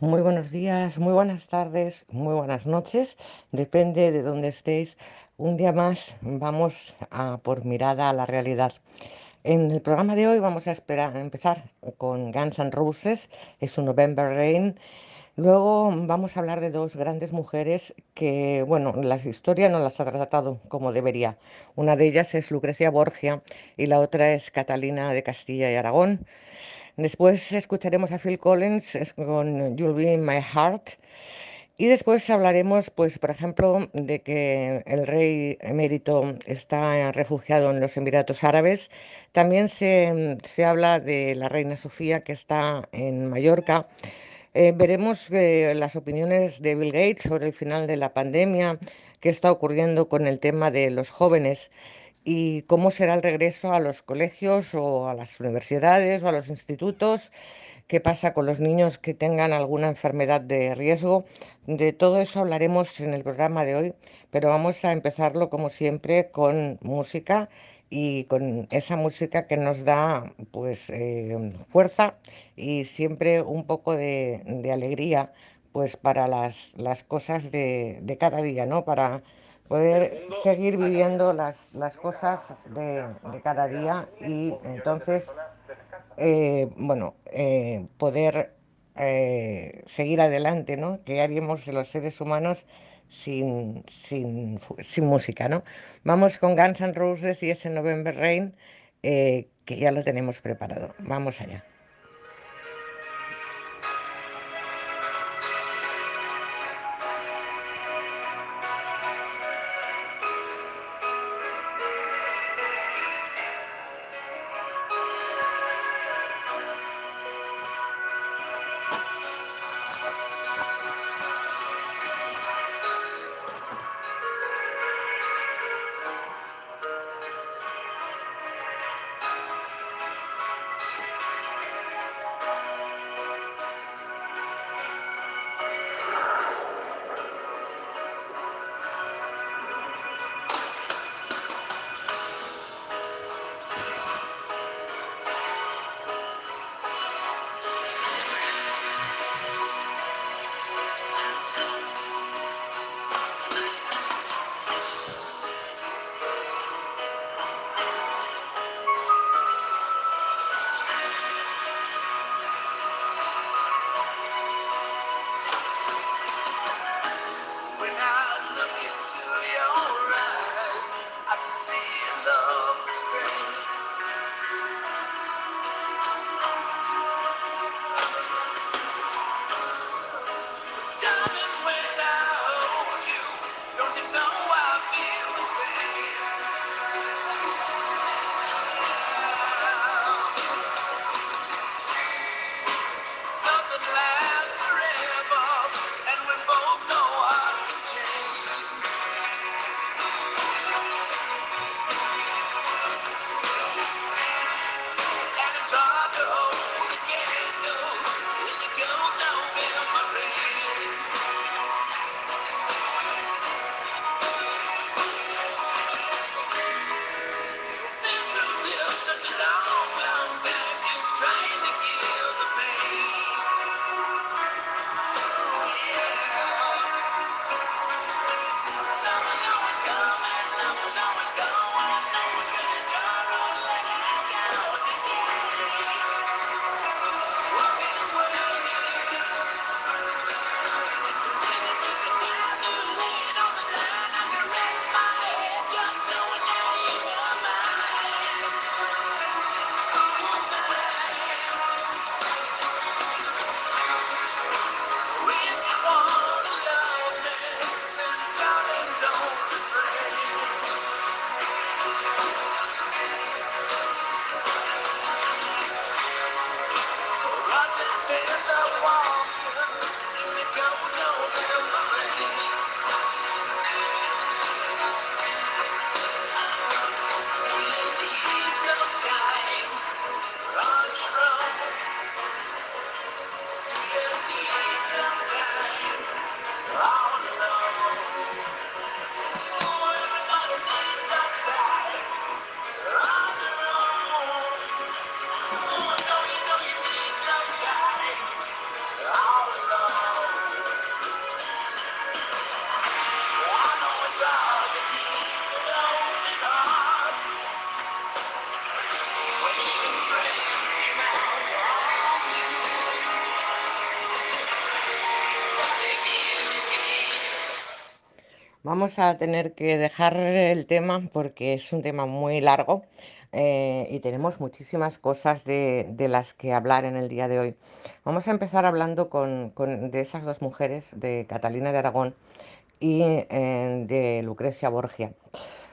Muy buenos días, muy buenas tardes, muy buenas noches, depende de dónde estéis. Un día más vamos a por mirada a la realidad. En el programa de hoy vamos a a empezar con Guns N' Roses, es un November Rain. Luego vamos a hablar de dos grandes mujeres que, bueno, la historia no las ha tratado como debería. Una de ellas es Lucrecia Borgia y la otra es Catalina de Castilla y Aragón. Después escucharemos a Phil Collins con You'll Be in My Heart. Y después hablaremos, pues, por ejemplo, de que el rey emérito está refugiado en los Emiratos Árabes. También se, se habla de la reina Sofía, que está en Mallorca. Eh, veremos eh, las opiniones de Bill Gates sobre el final de la pandemia, qué está ocurriendo con el tema de los jóvenes y cómo será el regreso a los colegios o a las universidades o a los institutos, qué pasa con los niños que tengan alguna enfermedad de riesgo. De todo eso hablaremos en el programa de hoy, pero vamos a empezarlo como siempre con música y con esa música que nos da pues eh, fuerza y siempre un poco de, de alegría pues para las, las cosas de, de cada día, ¿no? Para poder seguir viviendo las, las cosas de, de cada día y entonces, eh, bueno, eh, poder eh, seguir adelante, ¿no? ¿Qué haríamos de los seres humanos sin, sin, sin música, ¿no? Vamos con Guns N' Roses y ese November Rain, eh, que ya lo tenemos preparado. Vamos allá. Vamos a tener que dejar el tema porque es un tema muy largo eh, y tenemos muchísimas cosas de, las que hablar en el día de hoy. Vamos a empezar hablando con- de esas dos mujeres, de Catalina de Aragón y eh, de Lucrecia Borgia.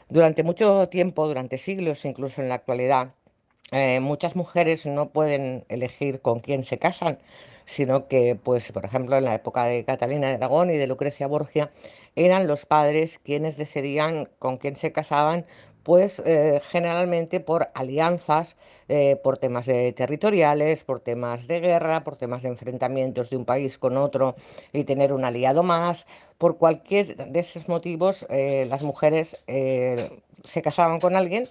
Durante mucho tiempo, durante siglos, incluso en la actualidad, eh, muchas mujeres no pueden elegir con quién se casan, sino que, pues, por ejemplo, en la época de Catalina de Aragón y de Lucrecia Borgia, eran los padres quienes decidían con quién se casaban, pues eh, generalmente por alianzas, eh, por temas territoriales, por temas de guerra, por temas de enfrentamientos de un país con otro y tener un aliado más. Por cualquier de esos motivos, eh, las mujeres se casaban con alguien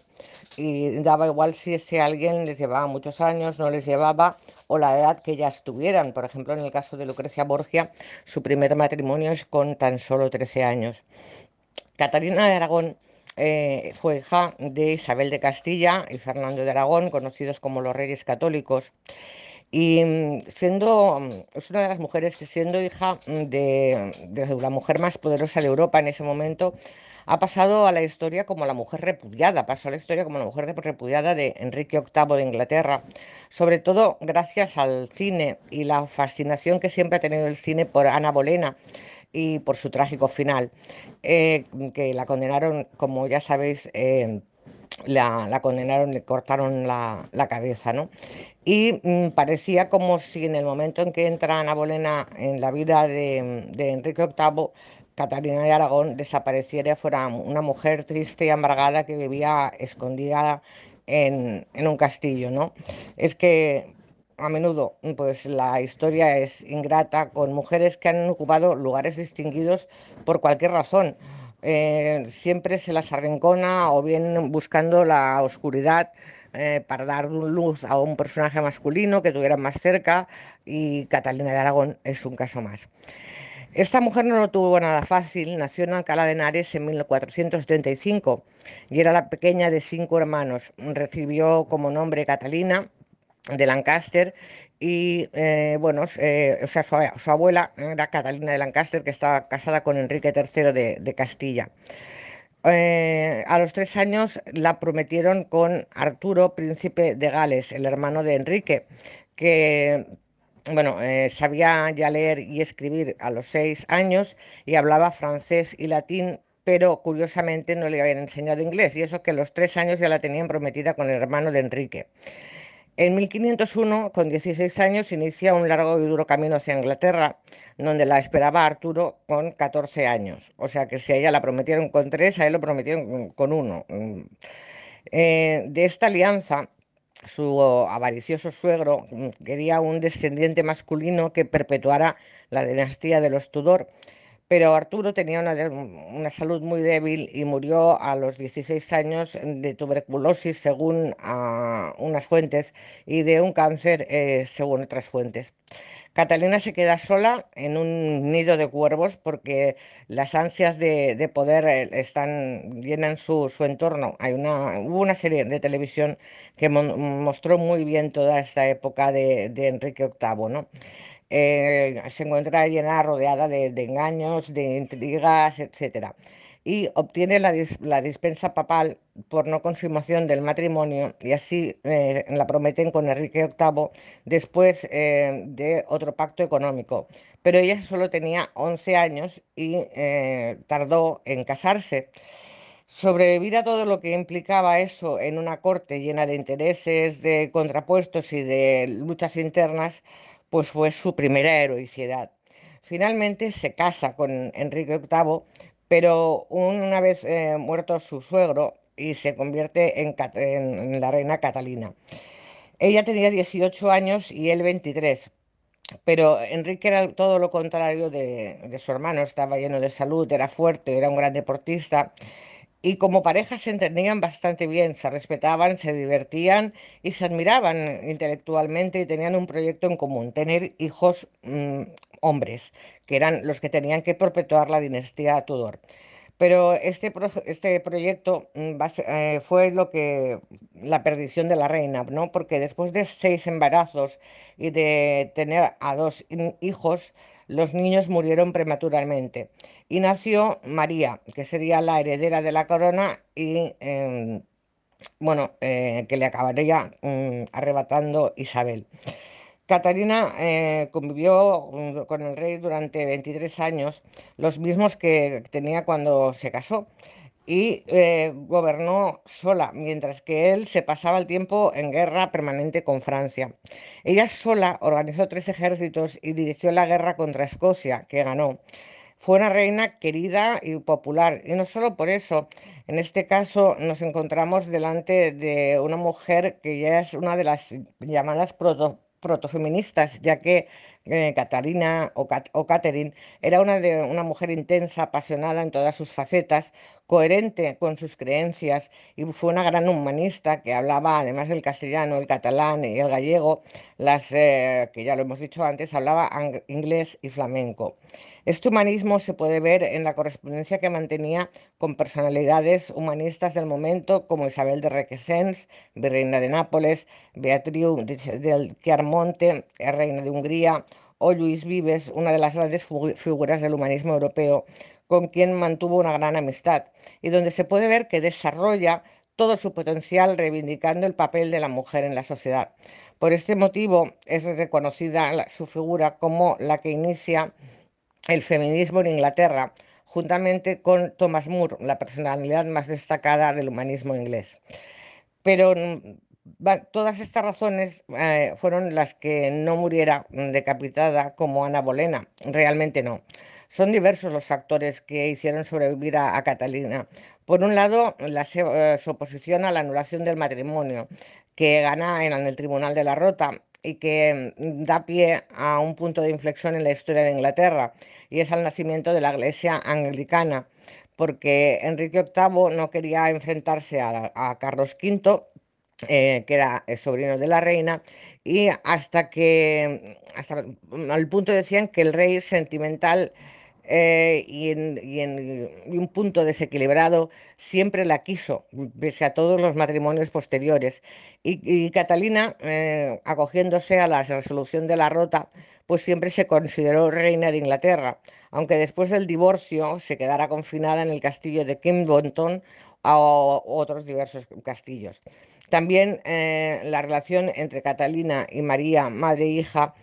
y daba igual si ese alguien les llevaba muchos años, no les llevaba, o la edad que ya estuvieran. Por ejemplo, en el caso de Lucrecia Borgia, su primer matrimonio es con tan solo 13 años. Catalina de Aragón eh, fue hija de Isabel de Castilla y Fernando de Aragón, conocidos como los Reyes Católicos. Y mm, siendo, mm, es una de las mujeres que siendo hija mm, de, de la mujer más poderosa de Europa en ese momento, ha pasado a la historia como la mujer repudiada, pasó a la historia como la mujer repudiada de Enrique VIII de Inglaterra, sobre todo gracias al cine y la fascinación que siempre ha tenido el cine por Ana Bolena y por su trágico final, eh, que la condenaron, como ya sabéis, eh, la, condenaron, le cortaron la, cabeza, ¿no? Y mm, parecía como si en el momento en que entra Ana Bolena en la vida de, de Enrique VIII, Catalina de Aragón desapareciera, fuera una mujer triste y amargada que vivía escondida en, en un castillo, ¿no? Es que a menudo, pues la historia es ingrata con mujeres que han ocupado lugares distinguidos por cualquier razón. Eh, siempre se las arrincona o bien buscando la oscuridad eh, para dar luz a un personaje masculino que tuvieran más cerca y Catalina de Aragón es un caso más. Esta mujer no lo tuvo nada fácil, nació en Alcalá de Henares en 1435 y era la pequeña de cinco hermanos. Recibió como nombre Catalina de Lancaster y eh, bueno, eh, o sea, su, abuela era Catalina de Lancaster que estaba casada con Enrique III de, Castilla. Eh, a los tres años la prometieron con Arturo, príncipe de Gales, el hermano de Enrique, que bueno, sabía ya leer y escribir a los seis años y hablaba francés y latín, pero curiosamente no le habían enseñado inglés, y eso que a los tres años ya la tenían prometida con el hermano de Enrique. En 1501, con 16 años, inicia un largo y duro camino hacia Inglaterra, donde la esperaba Arturo con 14 años. O sea que si a ella la prometieron con tres, a él lo prometieron con uno. Mm. Eh, de esta alianza, su avaricioso suegro quería un descendiente masculino que perpetuara la dinastía de los Tudor, pero Arturo tenía una, una salud muy débil y murió a los 16 años de tuberculosis según ah, unas fuentes y de un cáncer eh, según otras fuentes. Catalina se queda sola en un nido de cuervos porque las ansias de, de poder eh, están, llenan su, su entorno. Hay una, hubo una serie de televisión que mostró muy bien toda esta época de, de Enrique VIII, ¿no? Eh, se encuentra llena, rodeada de, engaños, de intrigas, etcétera. Y obtiene la, la dispensa papal por no consumación del matrimonio y así eh, la prometen con Enrique VIII después eh, de otro pacto económico. Pero ella solo tenía 11 años y tardó en casarse. Sobrevivir a todo lo que implicaba eso en una corte llena de intereses, de contrapuestos y de luchas internas, pues fue su primera heroicidad. Finalmente se casa con Enrique VIII, pero una vez eh, muerto su suegro y se convierte en, la reina Catalina. Ella tenía 18 años y él 23, pero Enrique era todo lo contrario de su hermano, estaba lleno de salud, era fuerte, era un gran deportista y como pareja se entendían bastante bien, se respetaban, se divertían y se admiraban intelectualmente y tenían un proyecto en común, tener hijos mm, hombres, que eran los que tenían que perpetuar la dinastía Tudor. Pero este, pro- este proyecto mm, eh, fue lo que la perdición de la reina, ¿no? Porque después de seis embarazos y de tener a dos hijos, los niños murieron prematuramente. Y nació María, que sería la heredera de la corona y, em, bueno, eh, que le acabaría mm, arrebatando Isabel. Catarina eh, convivió mm, con el rey durante 23 años, los mismos que tenía cuando se casó, y eh, gobernó sola, mientras que él se pasaba el tiempo en guerra permanente con Francia. Ella sola organizó tres ejércitos y dirigió la guerra contra Escocia, que ganó. Fue una reina querida y popular, y no solo por eso. En este caso nos encontramos delante de una mujer que ya es una de las llamadas proto- protofeministas, ya que eh, Catalina o, o Catherine era una, de, una mujer intensa, apasionada en todas sus facetas, coherente con sus creencias, y fue una gran humanista que hablaba, además del castellano, el catalán y el gallego, las eh, que ya lo hemos dicho antes, hablaba inglés y flamenco. Este humanismo se puede ver en la correspondencia que mantenía con personalidades humanistas del momento como Isabel de Requesens, virreina de Nápoles, Beatriz de- del Chiarmonte, eh, reina de Hungría, o Luis Vives, una de las grandes figuras del humanismo europeo, con quien mantuvo una gran amistad, y donde se puede ver que desarrolla todo su potencial reivindicando el papel de la mujer en la sociedad. Por este motivo es reconocida su figura como la que inicia el feminismo en Inglaterra, juntamente con Thomas More, la personalidad más destacada del humanismo inglés. Pero mm, todas estas razones eh, fueron las que no muriera mm, decapitada como Ana Bolena. Realmente no. Son diversos los factores que hicieron sobrevivir a, Catalina. Por un lado, la eh, su oposición a la anulación del matrimonio, que gana en, el Tribunal de la Rota y que mm, da pie a un punto de inflexión en la historia de Inglaterra, y es al nacimiento de la Iglesia anglicana porque Enrique VIII no quería enfrentarse a, Carlos V, eh, que era el sobrino de la reina, y hasta que, hasta al punto decían que el rey sentimental eh, y, en, un punto desequilibrado siempre la quiso, pese a todos los matrimonios posteriores. Y, Catalina, eh, acogiéndose a la resolución de la Rota, pues siempre se consideró reina de Inglaterra, aunque después del divorcio se quedara confinada en el castillo de Kimbonton o otros diversos castillos. También eh, la relación entre Catalina y María, madre e hija,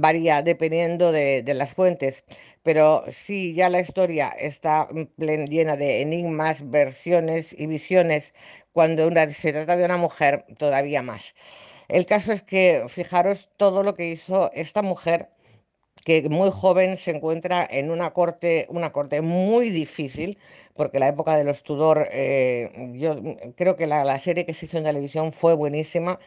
varía dependiendo de, de las fuentes, pero sí ya la historia está plen- llena de enigmas, versiones y visiones, cuando una- se trata de una mujer todavía más. El caso es que fijaros todo lo que hizo esta mujer que muy joven se encuentra en una corte, una corte muy difícil, porque la época de los Tudor, eh, yo creo que la, serie que se hizo en televisión fue buenísima,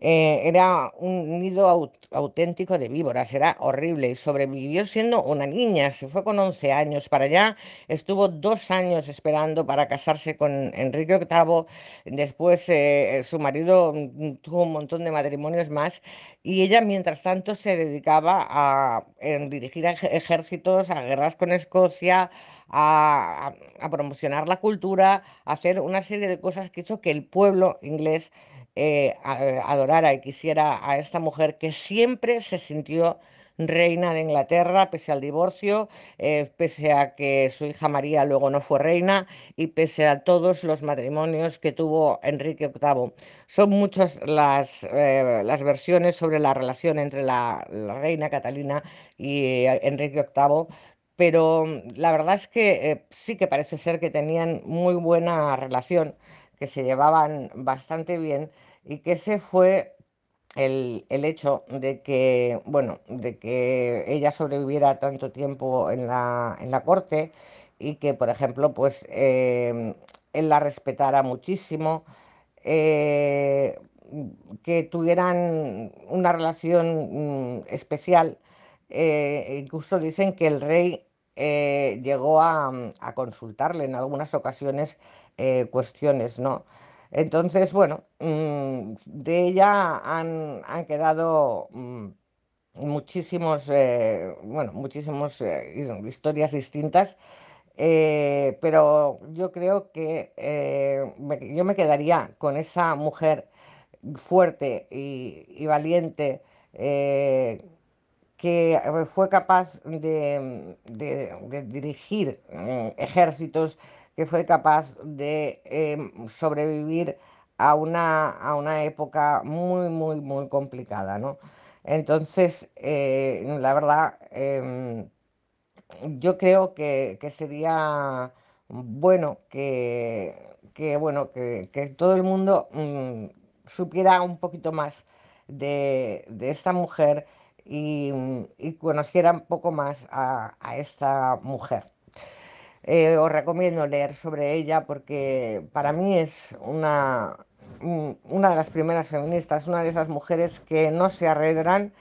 eh, era un nido aut- auténtico de víboras, era horrible y sobrevivió siendo una niña, se fue con 11 años para allá, estuvo dos años esperando para casarse con Enrique VIII, después eh, su marido mm, tuvo un montón de matrimonios más y ella, mientras tanto, se dedicaba a dirigir ej- ejércitos, a guerras con Escocia, a, promocionar la cultura, a hacer una serie de cosas que hizo que el pueblo inglés eh, adorara y quisiera a esta mujer que siempre se sintió reina de Inglaterra, pese al divorcio, eh, pese a que su hija María luego no fue reina y pese a todos los matrimonios que tuvo Enrique VIII. Son muchas las, eh, las versiones sobre la relación entre la, reina Catalina y Enrique VIII, pero mm, la verdad es que eh, sí que parece ser que tenían muy buena relación, que se llevaban bastante bien y que ese fue el, el hecho de que, bueno, de que ella sobreviviera tanto tiempo en la, en la corte y que, por ejemplo, pues em, él la respetara muchísimo eh, que tuvieran una relación mm, especial. Eh, incluso dicen que el rey eh, llegó a, mm, a consultarle en algunas ocasiones eh, cuestiones, ¿no? Entonces, bueno, mm, de ella han, quedado mm, muchísimos, bueno, muchísimos eh, historias distintas pero yo creo que yo me quedaría con esa mujer fuerte y, valiente que eh, fue capaz de, de- de dirigir mm, ejércitos, que fue capaz de em, sobrevivir a una, a una época muy, muy, muy complicada, ¿no? Entonces, eh, la verdad, em, yo creo que, que sería bueno que, que, bueno, que, que todo el mundo mm, supiera un poquito más de, de esta mujer y, mm, y conociera un poco más a, esta mujer. Eh, os recomiendo leer sobre ella porque para mí es una, un- una de las primeras feministas, una de esas mujeres que no se arredran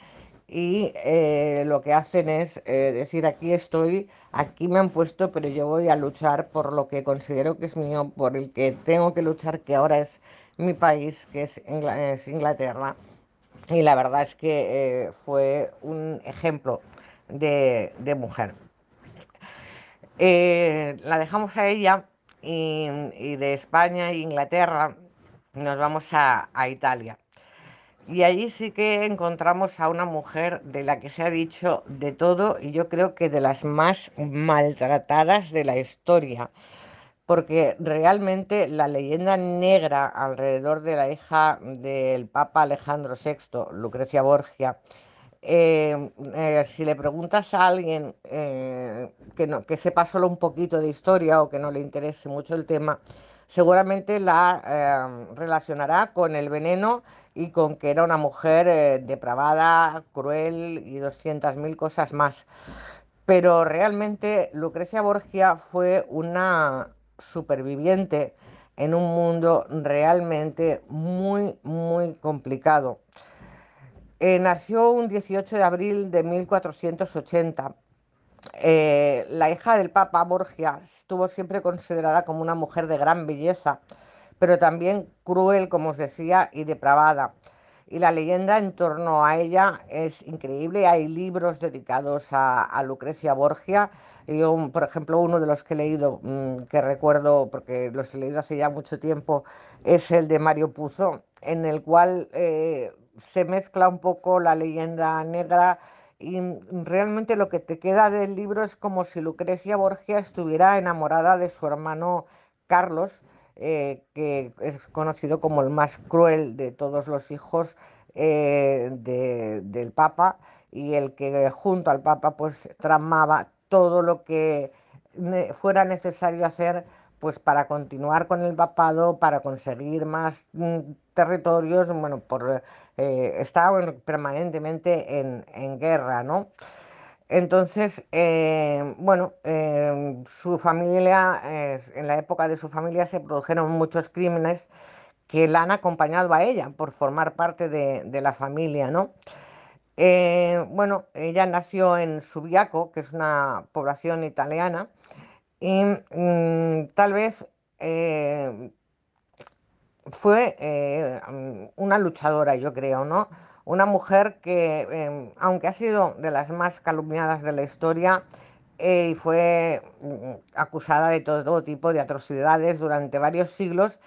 y eh, lo que hacen es eh, decir, aquí estoy, aquí me han puesto, pero yo voy a luchar por lo que considero que es mío, por el que tengo que luchar, que ahora es mi país, que es Inglaterra. Y la verdad es que eh, fue un ejemplo de, mujer. Eh, la dejamos a ella y, de España e Inglaterra nos vamos a Italia. Y allí sí que encontramos a una mujer de la que se ha dicho de todo y yo creo que de las más maltratadas de la historia, porque realmente la leyenda negra alrededor de la hija del Papa Alejandro VI, Lucrecia Borgia, eh, eh, si le preguntas a alguien eh, que, no, que sepa solo un poquito de historia o que no le interese mucho el tema, seguramente la relacionará con el veneno y con que era una mujer depravada, cruel y 200.000 cosas más. Pero realmente Lucrecia Borgia fue una superviviente en un mundo realmente muy, muy complicado. Eh, nació un 18 de abril de 1480. Eh, la hija del Papa Borgia estuvo siempre considerada como una mujer de gran belleza, pero también cruel, como os decía, y depravada. Y la leyenda en torno a ella es increíble. Hay libros dedicados a, Lucrecia Borgia. Yo, por ejemplo, uno de los que he leído, mm, que recuerdo, porque los he leído hace ya mucho tiempo, es el de Mario Puzo, en el cual eh, se mezcla un poco la leyenda negra y mm, realmente lo que te queda del libro es como si Lucrecia Borgia estuviera enamorada de su hermano Carlos, eh, que es conocido como el más cruel de todos los hijos eh, de- del Papa y el que junto al Papa pues tramaba todo lo que fuera necesario hacer pues para continuar con el papado, para conseguir más mm, territorios, bueno, por, eh, permanentemente en, en guerra, ¿no? Entonces, eh, bueno, eh, su familia, eh, en la época de su familia se produjeron muchos crímenes que la han acompañado a ella por formar parte de, la familia, ¿no? Bueno, ella nació en Subiaco, que es una población italiana, y mm, tal vez fue una luchadora, yo creo, ¿no? Una mujer que, em, aunque ha sido de las más calumniadas de la historia, eh, y fue mm, acusada de todo, tipo de atrocidades durante varios siglos,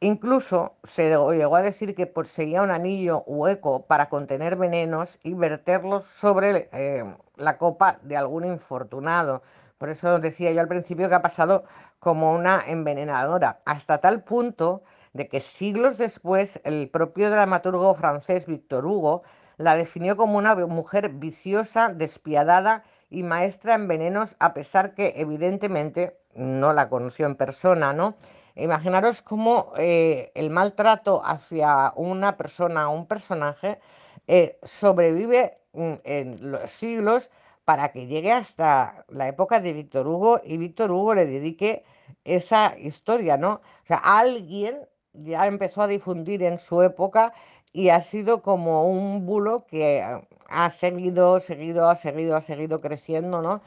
Incluso se llegó a decir que poseía un anillo hueco para contener venenos y verterlos sobre eh, la copa de algún infortunado. Por eso decía yo al principio que ha pasado como una envenenadora, hasta tal punto de que siglos después el propio dramaturgo francés Victor Hugo la definió como una mujer viciosa, despiadada y maestra en venenos, a pesar que evidentemente no la conoció en persona, ¿no? Imaginaros cómo eh, el maltrato hacia una persona o un personaje eh, sobrevive mm, en los siglos para que llegue hasta la época de Víctor Hugo y Víctor Hugo le dedique esa historia, ¿no? O sea, alguien ya empezó a difundir en su época y ha sido como un bulo que ha seguido, seguido, ha seguido, ha seguido creciendo, ¿no?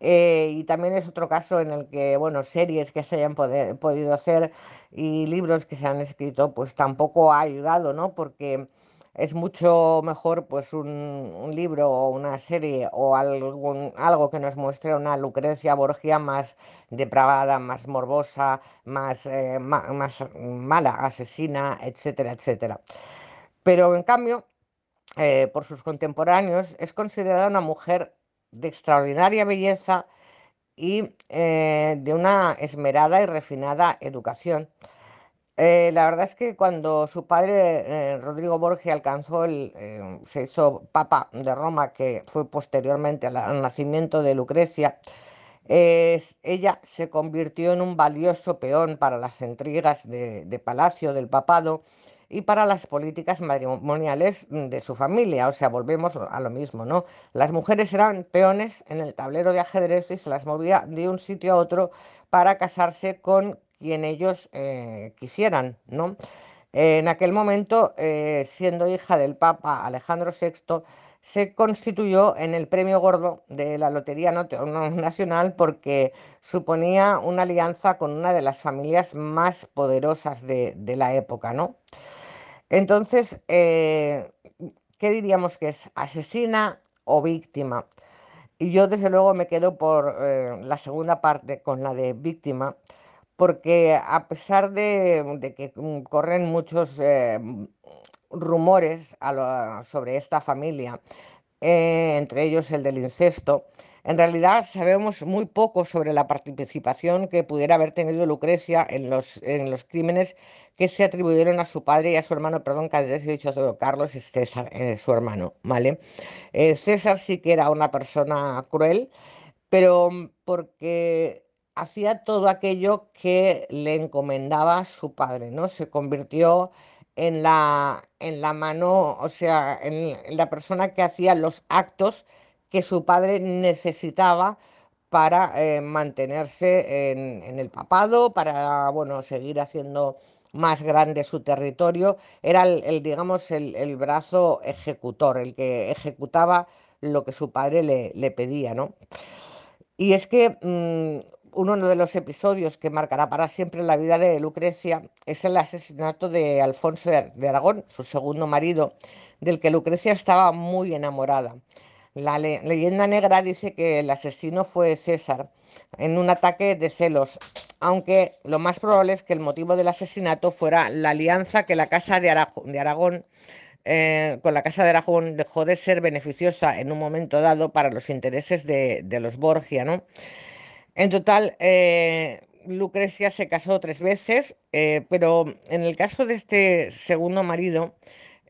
Eh, y también es otro caso en el que, bueno, series que se hayan podido hacer y libros que se han escrito, pues tampoco ha ayudado, ¿no? Porque es mucho mejor pues un, libro o una serie o algún, algo que nos muestre una Lucrecia Borgia más depravada, más morbosa, más, eh, más mala, asesina, etcétera, etcétera. Pero en cambio, eh, por sus contemporáneos, es considerada una mujer de extraordinaria belleza y eh, de una esmerada y refinada educación. Eh, la verdad es que cuando su padre, eh, Rodrigo Borgia, alcanzó el, eh, se hizo papa de Roma, que fue posteriormente al, nacimiento de Lucrecia, ella se convirtió en un valioso peón para las intrigas de, de palacio del papado y para las políticas matrimoniales de su familia. O sea, volvemos a lo mismo, ¿no? Las mujeres eran peones en el tablero de ajedrez y se las movía de un sitio a otro para casarse con quien ellos eh, quisieran, ¿no? En aquel momento, eh, siendo hija del Papa Alejandro VI, se constituyó en el premio gordo de la Lotería Nacional porque suponía una alianza con una de las familias más poderosas de, de la época, ¿no? Entonces, eh, ¿qué diríamos que es? ¿Asesina o víctima? Y yo desde luego me quedo por eh, la segunda parte con la de víctima, porque a pesar de, que mm, corren muchos eh, mm, rumores sobre esta familia, eh, entre ellos el del incesto, en realidad sabemos muy poco sobre la participación que pudiera haber tenido Lucrecia en los, en los crímenes que se atribuyeron a su padre y a su hermano, perdón, que antes he dicho Carlos y César, eh, su hermano, ¿vale? Eh, César sí que era una persona cruel pero mm, porque hacía todo aquello que le encomendaba su padre, ¿no? Se convirtió en la, en la mano, o sea, en, la persona que hacía los actos que su padre necesitaba para eh, mantenerse en, el papado, para, bueno, seguir haciendo más grande su territorio. Era el, digamos, el, el brazo ejecutor, el que ejecutaba lo que su padre le, le pedía, ¿no? Y es que mm, uno de los episodios que marcará para siempre la vida de Lucrecia es el asesinato de Alfonso de, Aragón, su segundo marido, del que Lucrecia estaba muy enamorada. La le- leyenda negra dice que el asesino fue César en un ataque de celos, aunque lo más probable es que el motivo del asesinato fuera la alianza que la Casa de, de Aragón eh, con la Casa de Aragón dejó de ser beneficiosa en un momento dado para los intereses de, de los Borgia, ¿no? En total, eh, Lucrecia se casó tres veces, eh, pero en el caso de este segundo marido,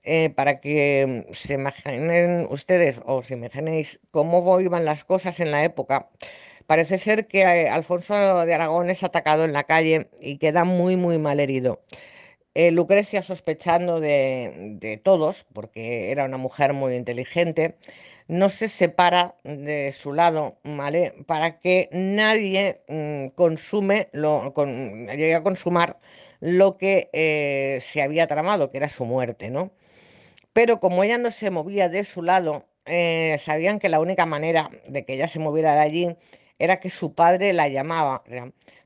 eh, para que se imaginen ustedes o se imaginéis cómo iban las cosas en la época, parece ser que Alfonso de Aragón es atacado en la calle y queda muy, muy mal herido. Lucrecia, sospechando de todos, porque era una mujer muy inteligente, no se separa de su lado, ¿vale? Para que nadie mm, consume lo, con- llegue a consumar lo que eh, se había tramado, que era su muerte, ¿no? Pero como ella no se movía de su lado, eh, sabían que la única manera de que ella se moviera de allí era que su padre la llamaba,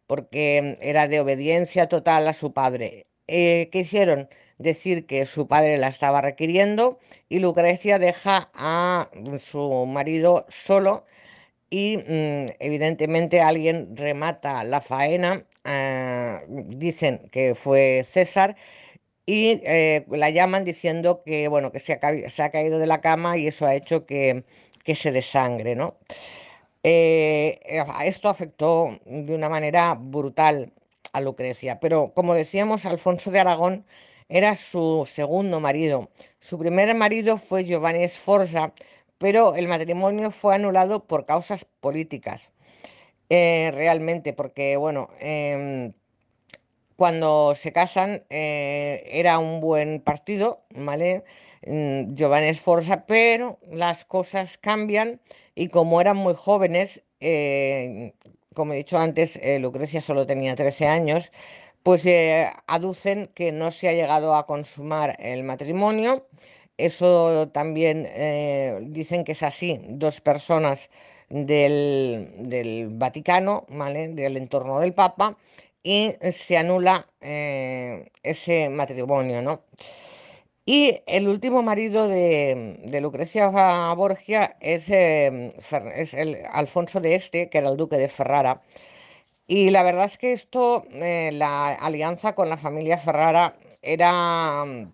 porque era de obediencia total a su padre. Eh, ¿qué hicieron? Decir que su padre la estaba requiriendo y Lucrecia deja a su marido solo y mm, evidentemente alguien remata la faena. ah, dicen que fue César y eh, la llaman diciendo que, bueno, que se ha, caído de la cama y eso ha hecho que, que se desangre, ¿no? Eh, eh, esto afectó de una manera brutal a Lucrecia, pero como decíamos, Alfonso de Aragón era su segundo marido. Su primer marido fue Giovanni Sforza, pero el matrimonio fue anulado por causas políticas, eh, realmente, porque, bueno, em, cuando se casan eh, era un buen partido, ¿vale? Mm, Giovanni Sforza, pero las cosas cambian y como eran muy jóvenes, eh, como he dicho antes, Lucrecia solo tenía 13 años, pues eh, aducen que no se ha llegado a consumar el matrimonio. Eso también eh, dicen que es así, dos personas del, del Vaticano, ¿vale? Del entorno del Papa y se anula eh, ese matrimonio, ¿no? Y el último marido de, de Lucrecia Borgia es, es el Alfonso de Este, que era el duque de Ferrara. Y la verdad es que esto, eh, la alianza con la familia Ferrara era, mm,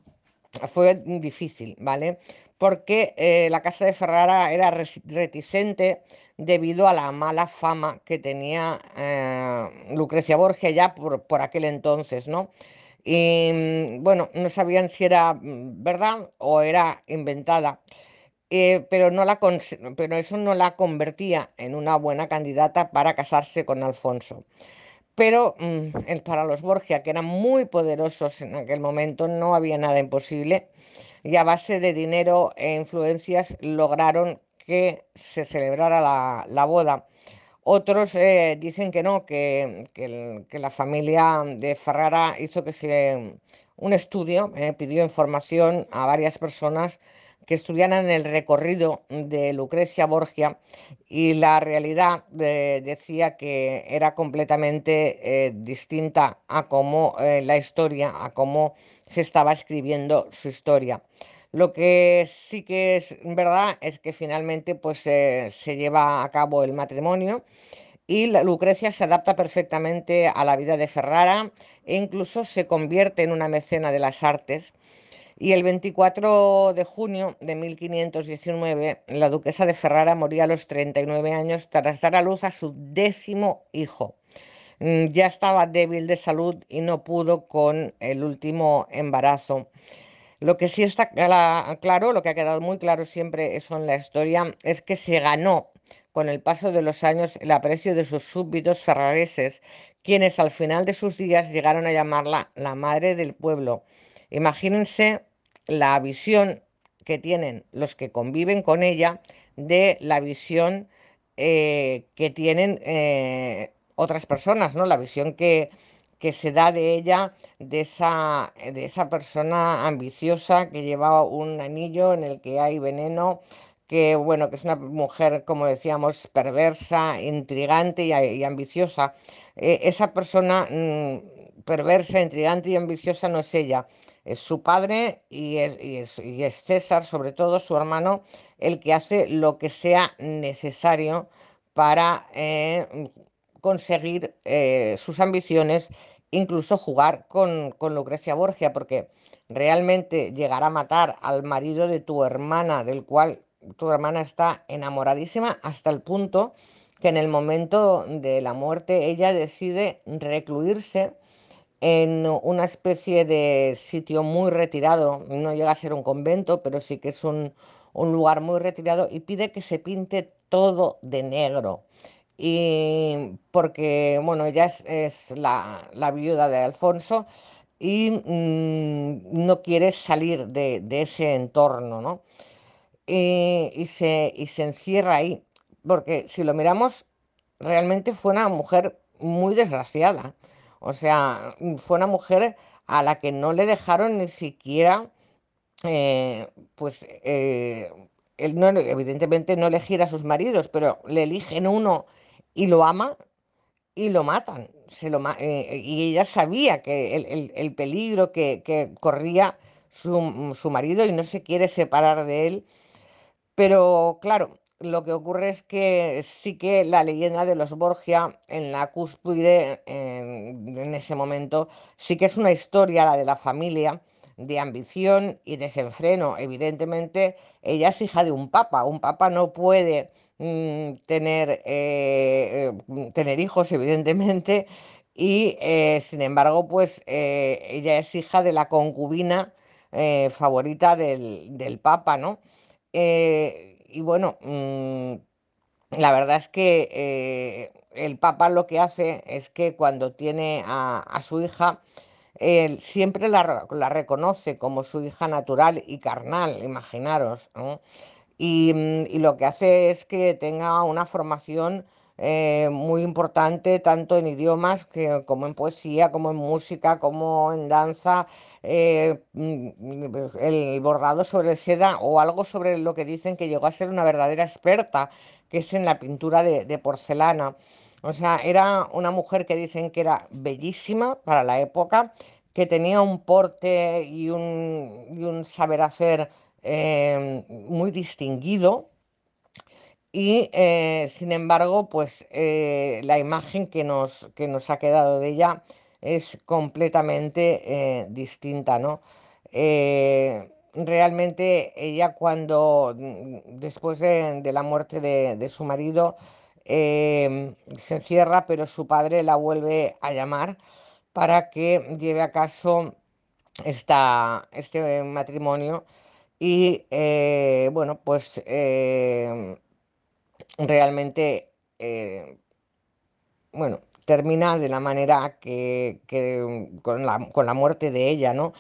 fue difícil, ¿vale? Porque eh, la casa de Ferrara era reticente debido a la mala fama que tenía eh, Lucrecia Borgia ya por, por aquel entonces, ¿no? Y mm, bueno, no sabían si era mm, verdad o era inventada, eh, pero, no la eso no la convertía en una buena candidata para casarse con Alfonso. Pero mm, para los Borgia, que eran muy poderosos en aquel momento, no había nada imposible y a base de dinero e influencias lograron que se celebrara la, la boda. Otros eh, dicen que no, que, que la familia de Ferrara hizo que se un estudio, eh, pidió información a varias personas que estudiaran el recorrido de Lucrecia Borgia y la realidad eh, decía que era completamente eh, distinta a cómo eh, la historia, a cómo se estaba escribiendo su historia. Lo que sí que es verdad es que finalmente pues se lleva a cabo el matrimonio y Lucrecia se adapta perfectamente a la vida de Ferrara e incluso se convierte en una mecena de las artes. Y el 24 de junio de 1519, la duquesa de Ferrara moría a los 39 años tras dar a luz a su décimo hijo. Mm, Ya estaba débil de salud y no pudo con el último embarazo. Lo que sí está cla- claro, lo que ha quedado muy claro siempre eso en la historia, es que se ganó con el paso de los años el aprecio de sus súbditos ferrareses, quienes al final de sus días llegaron a llamarla la madre del pueblo. Imagínense la visión que tienen los que conviven con ella de la visión eh, que tienen eh, otras personas, ¿no? La visión que, que se da de ella de esa, de esa persona ambiciosa que llevaba un anillo en el que hay veneno, que bueno, que es una mujer, como decíamos, perversa, intrigante y, y ambiciosa. Eh, esa persona mm, perversa, intrigante y ambiciosa no es ella, es su padre y es, y es, César, sobre todo su hermano, el que hace lo que sea necesario para eh, conseguir eh, sus ambiciones incluso jugar con, con Lucrecia Borgia, porque realmente llegar a matar al marido de tu hermana, del cual tu hermana está enamoradísima, hasta el punto que en el momento de la muerte ella decide recluirse en una especie de sitio muy retirado, no llega a ser un convento, pero sí que es un, un lugar muy retirado, y pide que se pinte todo de negro. Y porque, bueno, ella es, la, la viuda de Alfonso y mm, no quiere salir de, de ese entorno, ¿no? Y se, y se encierra ahí, porque si lo miramos, realmente fue una mujer muy desgraciada. O sea, mm, fue una mujer a la que no le dejaron ni siquiera, eh, pues, eh, él no, evidentemente no elegir a sus maridos, pero le eligen uno y lo ama y lo matan. Se lo, eh, y ella sabía que el, el- el peligro que, que corría su, su marido y no se quiere separar de él pero claro, lo que ocurre es que sí que la leyenda de los Borgia en la cúspide, en, ese momento, sí que es una historia, la de la familia, de ambición y desenfreno. Evidentemente, ella es hija de un papa. Un papa no puede mm, tener, eh, eh, tener hijos, evidentemente, y eh, sin embargo, pues ella es hija de la concubina favorita del, del papa, ¿no? Y bueno, mm, la verdad es que eh, el Papa lo que hace es que cuando tiene a, su hija, él siempre la, re- la reconoce como su hija natural y carnal, imaginaros, mm, y lo que hace es que tenga una formación eh, muy importante tanto en idiomas que, como en poesía, como en música, como en danza, eh, mm, el bordado sobre seda o algo sobre lo que dicen que llegó a ser una verdadera experta, que es en la pintura de, porcelana. O sea, era una mujer que dicen que era bellísima para la época, que tenía un porte y un, y un saber hacer eh, muy distinguido y eh, sin embargo, pues eh, la imagen que nos, que nos ha quedado de ella es completamente eh, distinta, ¿no? Realmente ella cuando, mm, después de, la muerte de, su marido, se encierra, pero su padre la vuelve a llamar para que lleve a caso esta, este matrimonio y bueno, pues realmente, eh, bueno, termina de la manera que, que, con la, con la muerte de ella, ¿no?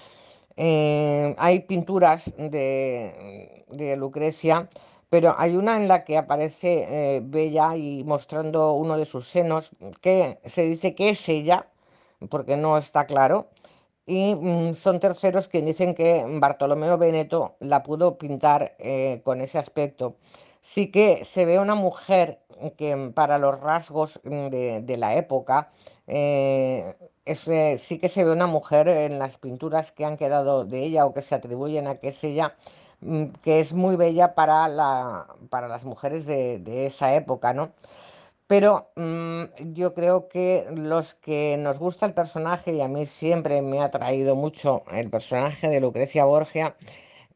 Eh, hay pinturas de, de Lucrecia, pero hay una en la que aparece eh, Bella y mostrando uno de sus senos, que se dice que es ella, porque no está claro. Y mm, son terceros quienes dicen que Bartolomeo Veneto la pudo pintar con ese aspecto. Sí que se ve una mujer que para los rasgos mm, de, de la época, eh, es, eh, sí que se ve una mujer en las pinturas que han quedado de ella o que se atribuyen a que es ella, mm, que es muy bella para la, para las mujeres de, de esa época, ¿no? Pero mm, yo creo que los que nos gusta el personaje, y a mí siempre me ha atraído mucho el personaje de Lucrecia Borgia,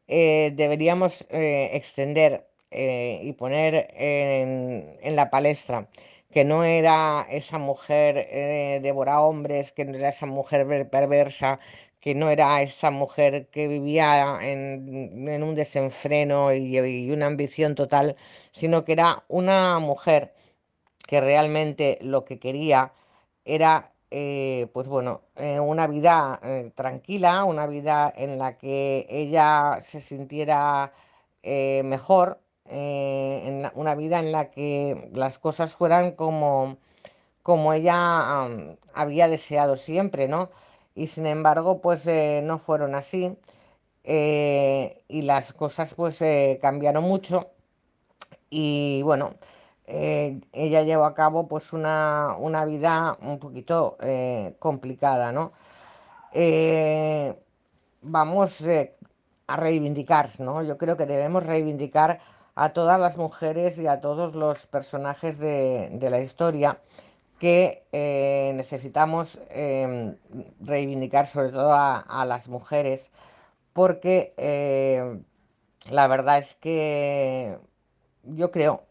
eh, deberíamos extender eh, y poner en, en la palestra que no era esa mujer eh, devora hombres, que no era esa mujer ver- perversa, que no era esa mujer que vivía en, un desenfreno y, una ambición total, sino que era una mujer que realmente lo que quería era, eh, pues bueno, eh, una vida tranquila, una vida en la que ella se sintiera mejor, eh, en una vida en la que las cosas fueran como, como ella había deseado siempre, ¿no? Y sin embargo, pues eh, no fueron así. eh, y las cosas pues cambiaron mucho y bueno, ella llevó a cabo pues una, una vida un poquito complicada, ¿no? Vamos a reivindicar, ¿no? Yo creo que debemos reivindicar a todas las mujeres y a todos los personajes de, de la historia que eh, necesitamos eh, reivindicar sobre todo a, las mujeres porque eh, la verdad es que yo creo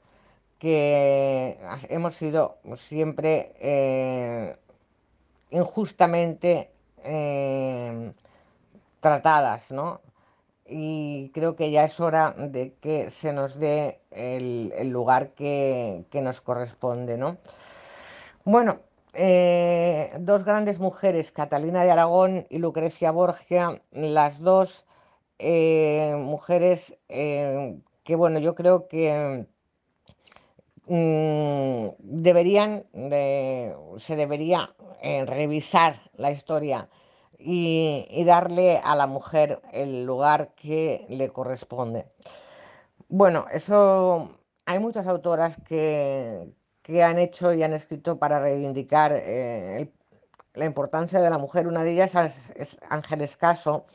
que hemos sido siempre eh, injustamente eh, tratadas, ¿no? Y creo que ya es hora de que se nos dé el, lugar que, nos corresponde, ¿no? Bueno, eh, dos grandes mujeres, Catalina de Aragón y Lucrecia Borgia, las dos eh, mujeres eh, que, bueno, yo creo que mm, deberían, de- se debería revisar la historia y, darle a la mujer el lugar que le corresponde. Bueno, eso hay muchas autoras que, que han hecho y han escrito para reivindicar eh, la importancia de la mujer. Una de ellas es, es Ángeles Caso,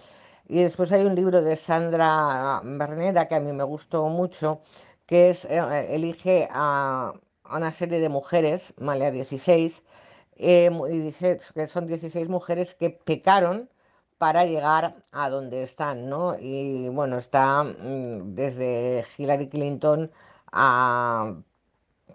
y después hay un libro de Sandra Berneda que a mí me gustó mucho, que es eh, elige a, a una serie de mujeres, Malea 16, eh, y dice que son 16 mujeres que pecaron para llegar a donde están, ¿no? Y bueno, está mm, desde Hillary Clinton a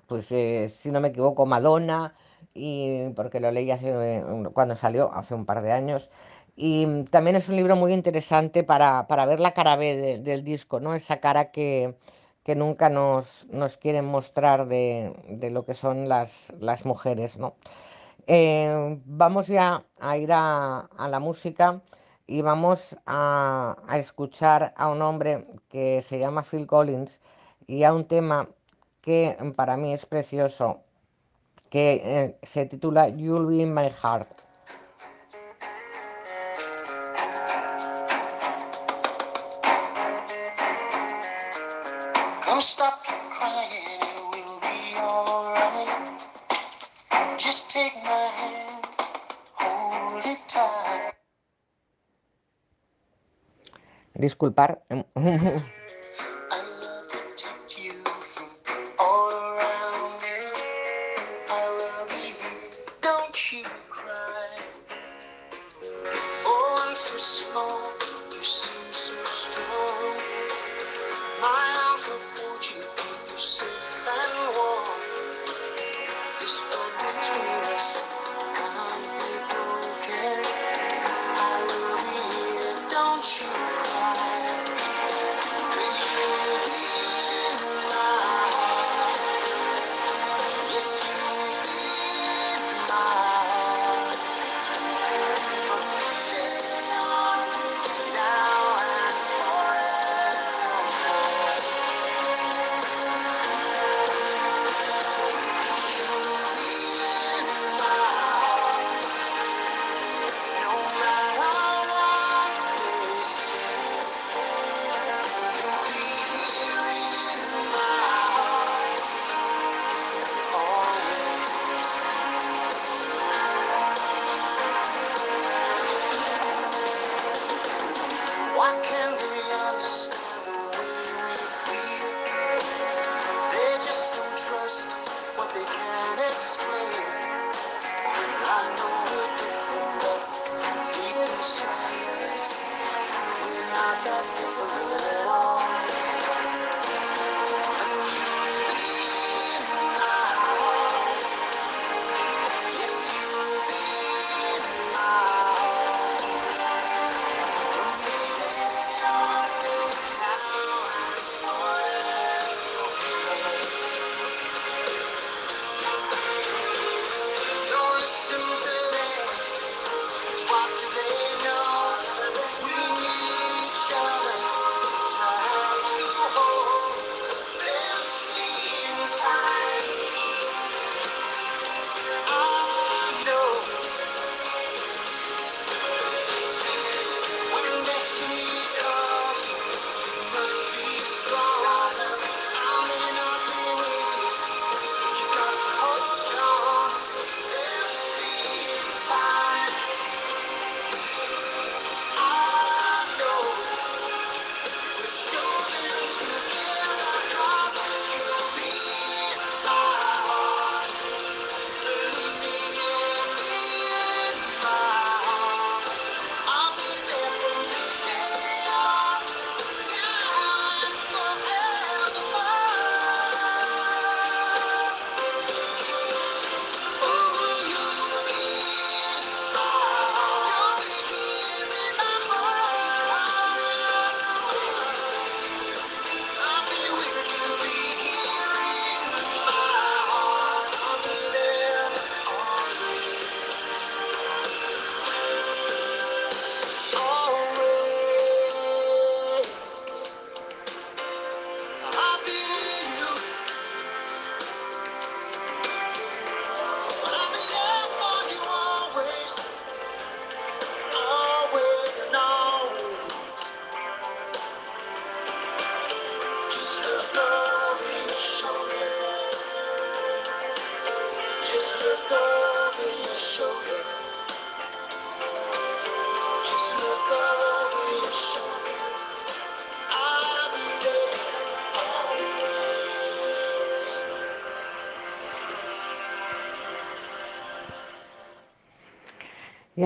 pues eh, si no me equivoco, Madonna, y porque lo leí hace, eh, cuando salió, hace un par de años. Y mm, también es un libro muy interesante para, para ver la cara B de- del disco, ¿no? Esa cara que, que nunca nos, nos quieren mostrar de, de lo que son las, las mujeres, ¿no? Eh, vamos ya a ir a, la música y vamos a, a escuchar a un hombre que se llama Phil Collins y a un tema que para mí es precioso, que eh, se titula You'll Be in My Heart. Disculpar.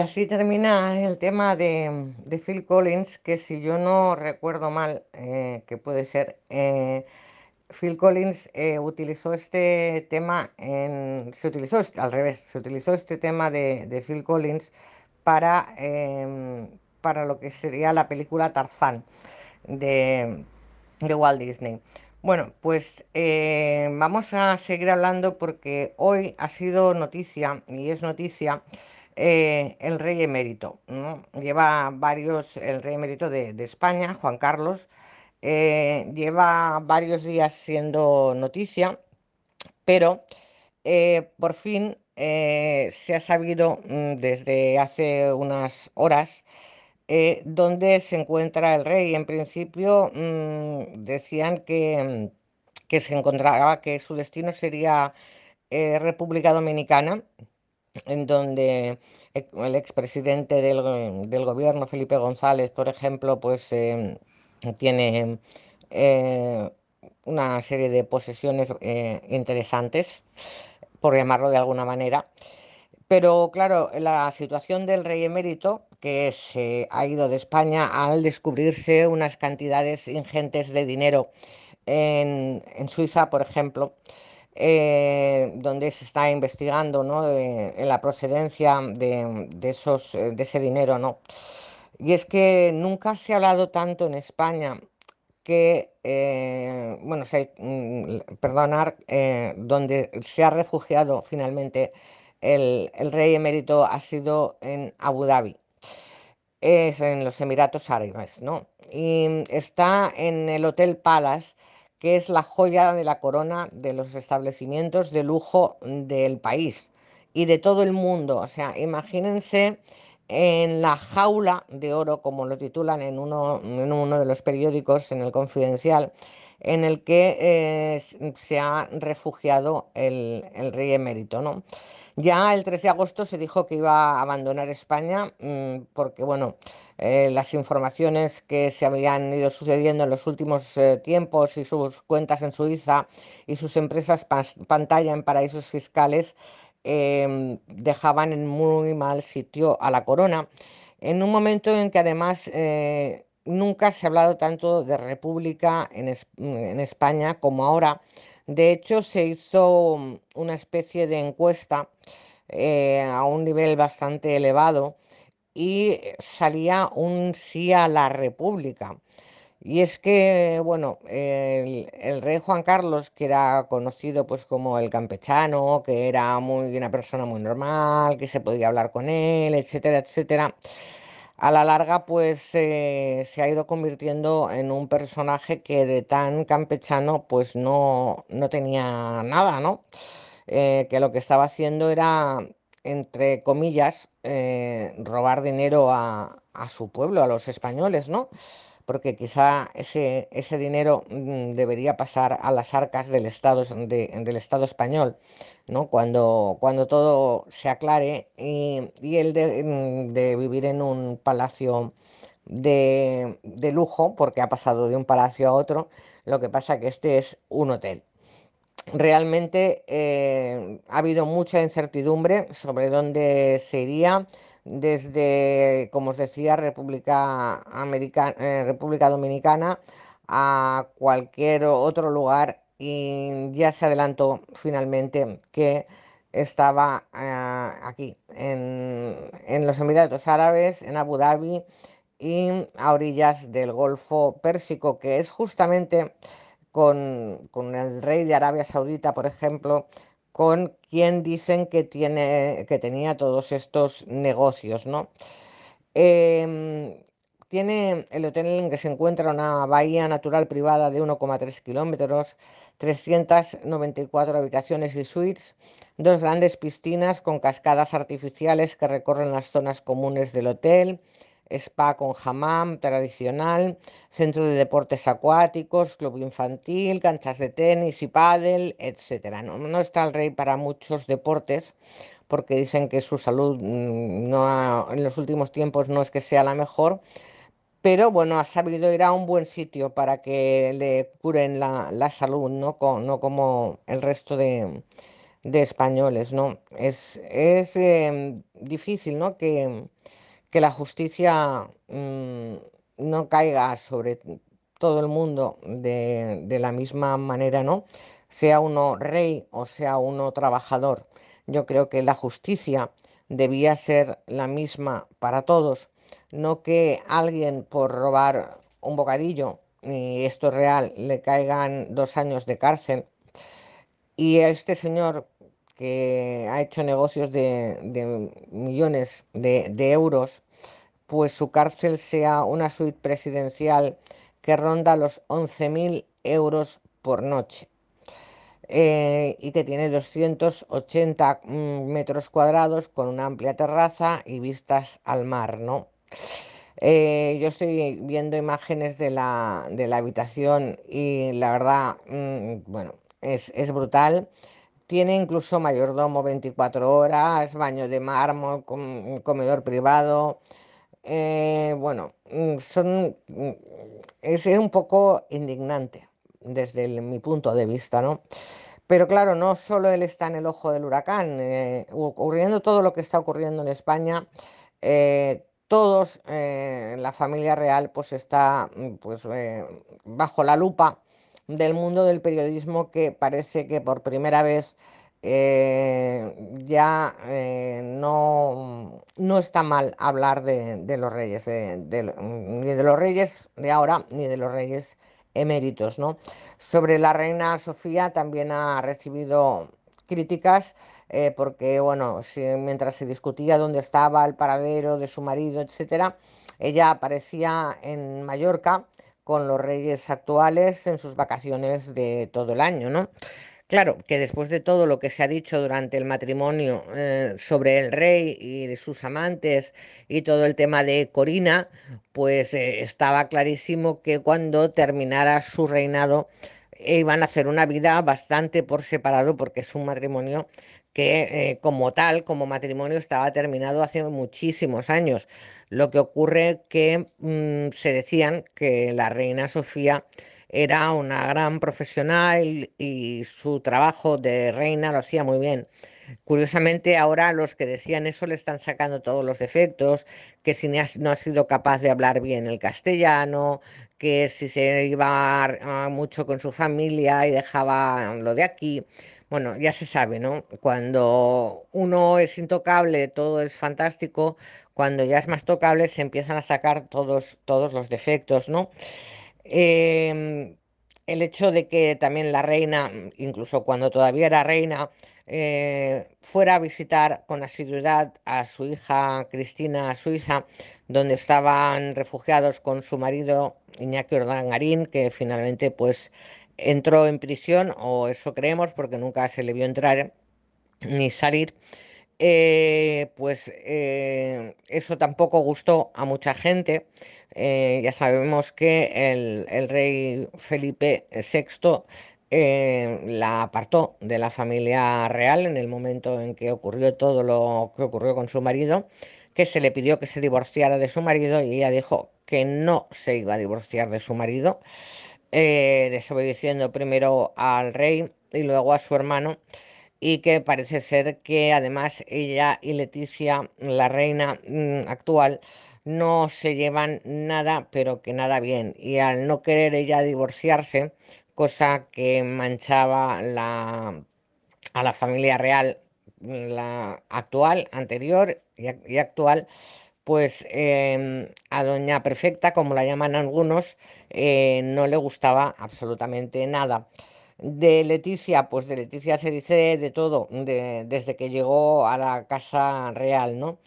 así termina el tema de, Phil Collins, que si yo no recuerdo mal, eh, que puede ser, eh, Phil Collins eh, utilizó este tema en, se utilizó este- al revés, se utilizó este tema de, Phil Collins para, em, para lo que sería la película Tarzán de, Walt Disney. Bueno, pues vamos a seguir hablando porque hoy ha sido noticia y es noticia eh, el rey emérito. Lleva varios, el rey emérito de, España, Juan Carlos, eh, lleva varios días siendo noticia, pero eh, por fin se ha sabido mm, desde hace unas horas dónde se encuentra el rey. En principio mm, decían que, mm, que se encontraba, que su destino sería República Dominicana, en donde e- el expresidente del, del gobierno, Felipe González, por ejemplo, pues em, tiene eh, una serie de posesiones eh, interesantes, por llamarlo de alguna manera. Pero claro, la situación del rey emérito, que se ha ido de España al descubrirse unas cantidades ingentes de dinero en Suiza, por ejemplo, eh, donde se está investigando, ¿no? la procedencia de, esos, eh, de ese dinero, ¿no? Y es que nunca se ha hablado tanto en España que, eh, bueno, mm, perdonar, donde se ha refugiado finalmente el, el rey emérito ha sido en Abu Dhabi es en los Emiratos Árabes, ¿no? Y está en el Hotel Palace, que es la joya de la corona de los establecimientos de lujo del país y de todo el mundo. O sea, imagínense en la jaula de oro, como lo titulan en uno, en uno de los periódicos, en el Confidencial, en el que eh, se ha refugiado el, el rey emérito, ¿no? Ya el 13 de agosto se dijo que iba a abandonar España mm, porque, bueno, eh, las informaciones que se habían ido sucediendo en los últimos eh, tiempos y sus cuentas en Suiza y sus empresas pantalla en paraísos fiscales em, dejaban en muy mal sitio a la corona. En un momento en que además eh, nunca se ha hablado tanto de república en, en España como ahora. De hecho, se hizo una especie de encuesta a un nivel bastante elevado y eh, salía un sí a la República. Y es que, bueno, el, rey Juan Carlos, que era conocido pues como el campechano, que era muy una persona muy normal, que se podía hablar con él, etcétera, etcétera, a la larga pues eh, se ha ido convirtiendo en un personaje que de tan campechano pues no, no tenía nada, ¿no? eh, que lo que estaba haciendo era, entre comillas, eh, robar dinero a, a su pueblo, a los españoles, ¿no? Porque quizá ese, ese dinero mm, debería pasar a las arcas del Estado, es- de- del Estado español, ¿no? Cuando, cuando todo se aclare y, y el de, mm, de vivir en un palacio de, de lujo, porque ha pasado de un palacio a otro, lo que pasa que este es un hotel. Realmente eh, ha habido mucha incertidumbre sobre dónde se iría. Desde, como os decía, República America- eh, República Dominicana a cualquier otro lugar y ya se adelantó finalmente que estaba eh, aquí en, en los Emiratos Árabes, en Abu Dhabi y a orillas del Golfo Pérsico, que es justamente con, con el rey de Arabia Saudita, por ejemplo, con quien dicen que tiene, que tenía todos estos negocios, ¿no? Em, tiene el hotel en que se encuentra una bahía natural privada de 1,3 kilómetros, 394 habitaciones y suites, dos grandes piscinas con cascadas artificiales que recorren las zonas comunes del hotel, spa con hammam tradicional, centro de deportes acuáticos, club infantil, canchas de tenis y pádel, etcétera. No, no está el rey para muchos deportes porque dicen que su salud mm, no ha- en los últimos tiempos no es que sea la mejor, pero bueno, ha sabido ir a un buen sitio para que le curen la, la salud, ¿no? Co- no como el resto de, de españoles, ¿no? Es, es em, difícil, ¿no? Que, que la justicia mm, no caiga sobre todo el mundo de, de la misma manera, ¿no? Sea uno rey o sea uno trabajador. Yo creo que la justicia debía ser la misma para todos, no que alguien por robar un bocadillo, y esto es real, le caigan dos años de cárcel y este señor que ha hecho negocios de, millones de de euros, pues su cárcel sea una suite presidencial que ronda los 11.000 euros por noche eh, y que tiene 280 mm, metros cuadrados con una amplia terraza y vistas al mar, ¿no? Eh, yo estoy viendo imágenes de la, de la habitación y la verdad, mm, bueno, es, es brutal. Tiene incluso mayordomo 24 horas, baño de mármol, com- comedor privado. eh, bueno, mm, mm, es un poco indignante desde mi punto de vista, ¿no? Pero claro, no solo él está en el ojo del huracán, eh, ocurriendo todo lo que está ocurriendo en España, eh, todos, eh, la familia real, pues está mm, pues, eh, bajo la lupa del mundo del periodismo que parece que por primera vez eh, ya eh, no, no está mal hablar de, los reyes, de- lo- ni de los reyes de ahora, ni de los reyes eméritos, ¿no? Sobre la reina Sofía también ha recibido críticas eh, porque, bueno, si- mientras se discutía dónde estaba el paradero de su marido, etcétera, ella aparecía en Mallorca con los reyes actuales en sus vacaciones de todo el año, ¿no? Claro, que después de todo lo que se ha dicho durante el matrimonio eh, sobre el rey y de sus amantes y todo el tema de Corina, pues eh, estaba clarísimo que cuando terminara su reinado eh, iban a hacer una vida bastante por separado porque es un matrimonio que eh, como tal, como matrimonio, estaba terminado hace muchísimos años. Lo que ocurre que mm, se decían que la reina Sofía era una gran profesional y su trabajo de reina lo hacía muy bien. Curiosamente, ahora los que decían eso le están sacando todos los defectos, que si no ha, sido capaz de hablar bien el castellano, que si se iba mucho con su familia y dejaba lo de aquí. Bueno, ya se sabe, ¿no? Cuando uno es intocable, todo es fantástico. Cuando ya es más tocable, se empiezan a sacar todos, todos los defectos, ¿no? Em, el hecho de que también la reina, mm, incluso cuando todavía era reina, eh, fuera a visitar con asiduidad a su hija Cristina a Suiza, donde estaban refugiados con su marido Iñaki Urdangarín, que finalmente pues entró en prisión, o eso creemos, porque nunca se le vio entrar ni salir. Eh, pues eh, eso tampoco gustó a mucha gente. Eh, ya sabemos que el, el rey Felipe VI la apartó de la familia real en el momento en que ocurrió todo lo que ocurrió con su marido, que se le pidió que se divorciara de su marido y ella dijo que no se iba a divorciar de su marido, eh, desobedeciendo primero al rey y luego a su hermano y que parece ser que además ella y Leticia, la reina mm, actual, no se llevan nada, pero que nada bien. Y al no querer ella divorciarse, cosa que manchaba la, a la familia real, mm, la actual, anterior y actual, pues em, a Doña Perfecta, como la llaman algunos, eh, no le gustaba absolutamente nada. De Leticia, pues de Leticia se dice de todo, de- desde que llegó a la Casa Real, ¿no?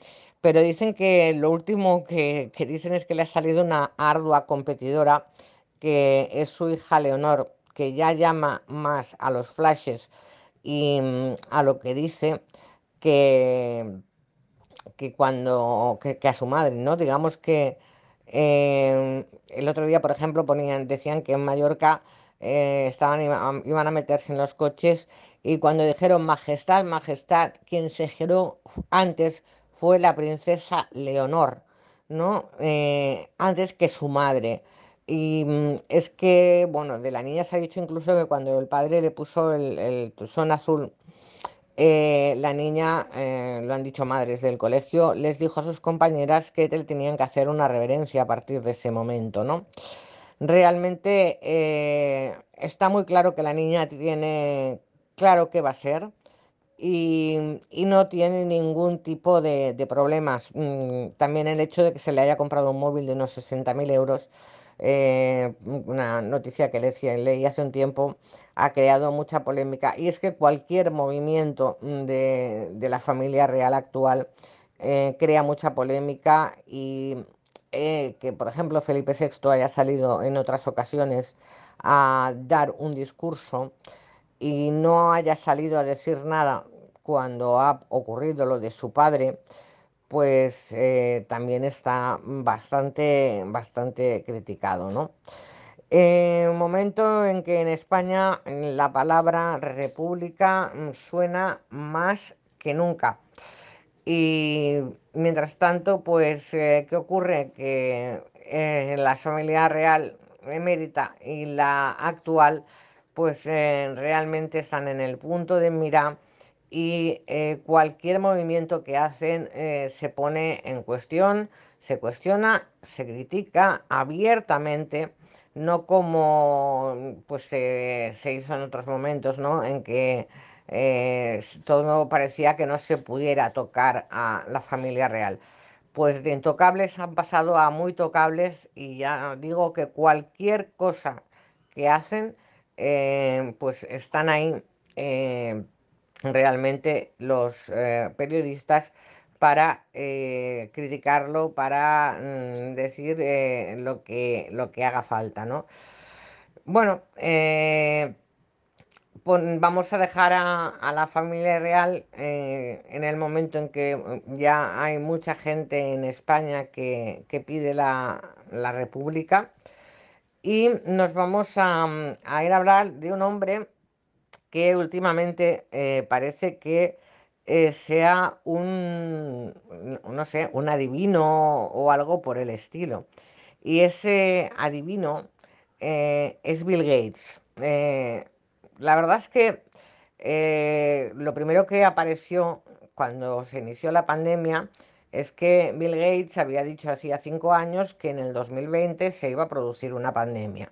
Pero dicen que lo último que, que dicen es que le ha salido una ardua competidora, que es su hija Leonor, que ya llama más a los flashes y mm, a lo que dice que que cuando que, que a su madre, ¿no? Digamos que eh, el otro día, por ejemplo, ponían, decían que en Mallorca eh, estaban, iba- iban a meterse en los coches y cuando dijeron Majestad, Majestad, quien se giró antes fue la princesa Leonor, ¿no? Eh, antes que su madre. Y mm, es que, bueno, de la niña se ha dicho incluso que cuando el padre le puso el, el tuzón azul eh, la niña, eh, lo han dicho madres del colegio, les dijo a sus compañeras que le tenían que hacer una reverencia a partir de ese momento, ¿no? Realmente eh, está muy claro que la niña tiene claro qué va a ser y, y no tiene ningún tipo de, problemas. Mm, También el hecho de que se le haya comprado un móvil de unos 60.000 euros, una noticia que leí, leí hace un tiempo, ha creado mucha polémica. Y es que cualquier movimiento mm, de, de la familia real actual eh, crea mucha polémica y eh, que, por ejemplo, Felipe VI haya salido en otras ocasiones a dar un discurso y no haya salido a decir nada cuando ha ocurrido lo de su padre, pues eh, también está bastante, bastante criticado, ¿no? Eh, un momento en que en España la palabra república mm, suena más que nunca. Y mientras tanto, pues, eh, ¿qué ocurre? Que eh, la familia real emérita y la actual, pues eh, realmente están en el punto de mira y eh, cualquier movimiento que hacen se pone en cuestión, se cuestiona, se critica abiertamente, no como pues se hizo en otros momentos, ¿no? En que eh, todo parecía que no se pudiera tocar a la familia real. Pues de intocables han pasado a muy tocables y ya digo que cualquier cosa que hacen, eh, pues están ahí eh, realmente los periodistas para eh, criticarlo, para mm, decir eh, lo que, lo que haga falta, ¿no? Bueno, eh, vamos a dejar a, a la familia real en el momento en que mm, ya hay mucha gente en España que, que pide la, la república y nos vamos a, mm, a ir a hablar de un hombre que últimamente parece que eh, sea un, no sé, un adivino o algo por el estilo. Y ese adivino eh, es Bill Gates. Eh, la verdad es que lo primero que apareció cuando se inició la pandemia es que Bill Gates había dicho hacía cinco años que en el 2020 se iba a producir una pandemia.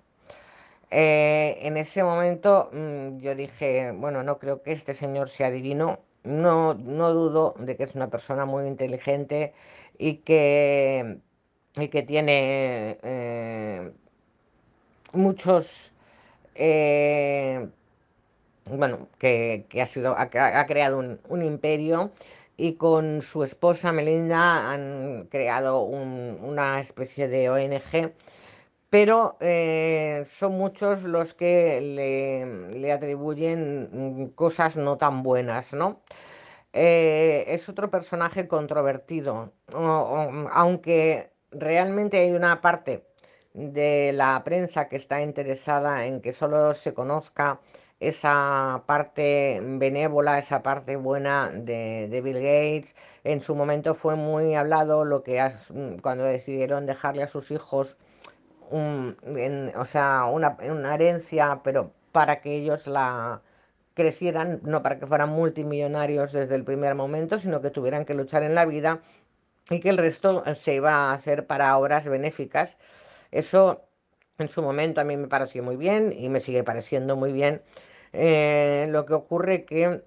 En ese momento mm, yo dije, bueno, no creo que este señor sea divino, no, no dudo de que es una persona muy inteligente y que, y que tiene eh, muchos, eh, bueno, que, que ha sido, ha, ha creado un, un imperio y con su esposa Melinda han creado un- una especie de ONG pero eh, son muchos los que le, atribuyen mm, cosas no tan buenas, ¿no? Eh, es otro personaje controvertido, o- aunque realmente hay una parte de la prensa que está interesada en que solo se conozca esa parte benévola, esa parte buena de, de Bill Gates. En su momento fue muy hablado lo que has- cuando decidieron dejarle a sus hijos un- en- o sea, una, una herencia, pero para que ellos la crecieran, no para que fueran multimillonarios desde el primer momento, sino que tuvieran que luchar en la vida y que el resto se iba a hacer para obras benéficas. Eso en su momento a mí me pareció muy bien y me sigue pareciendo muy bien. Eh, lo que ocurre que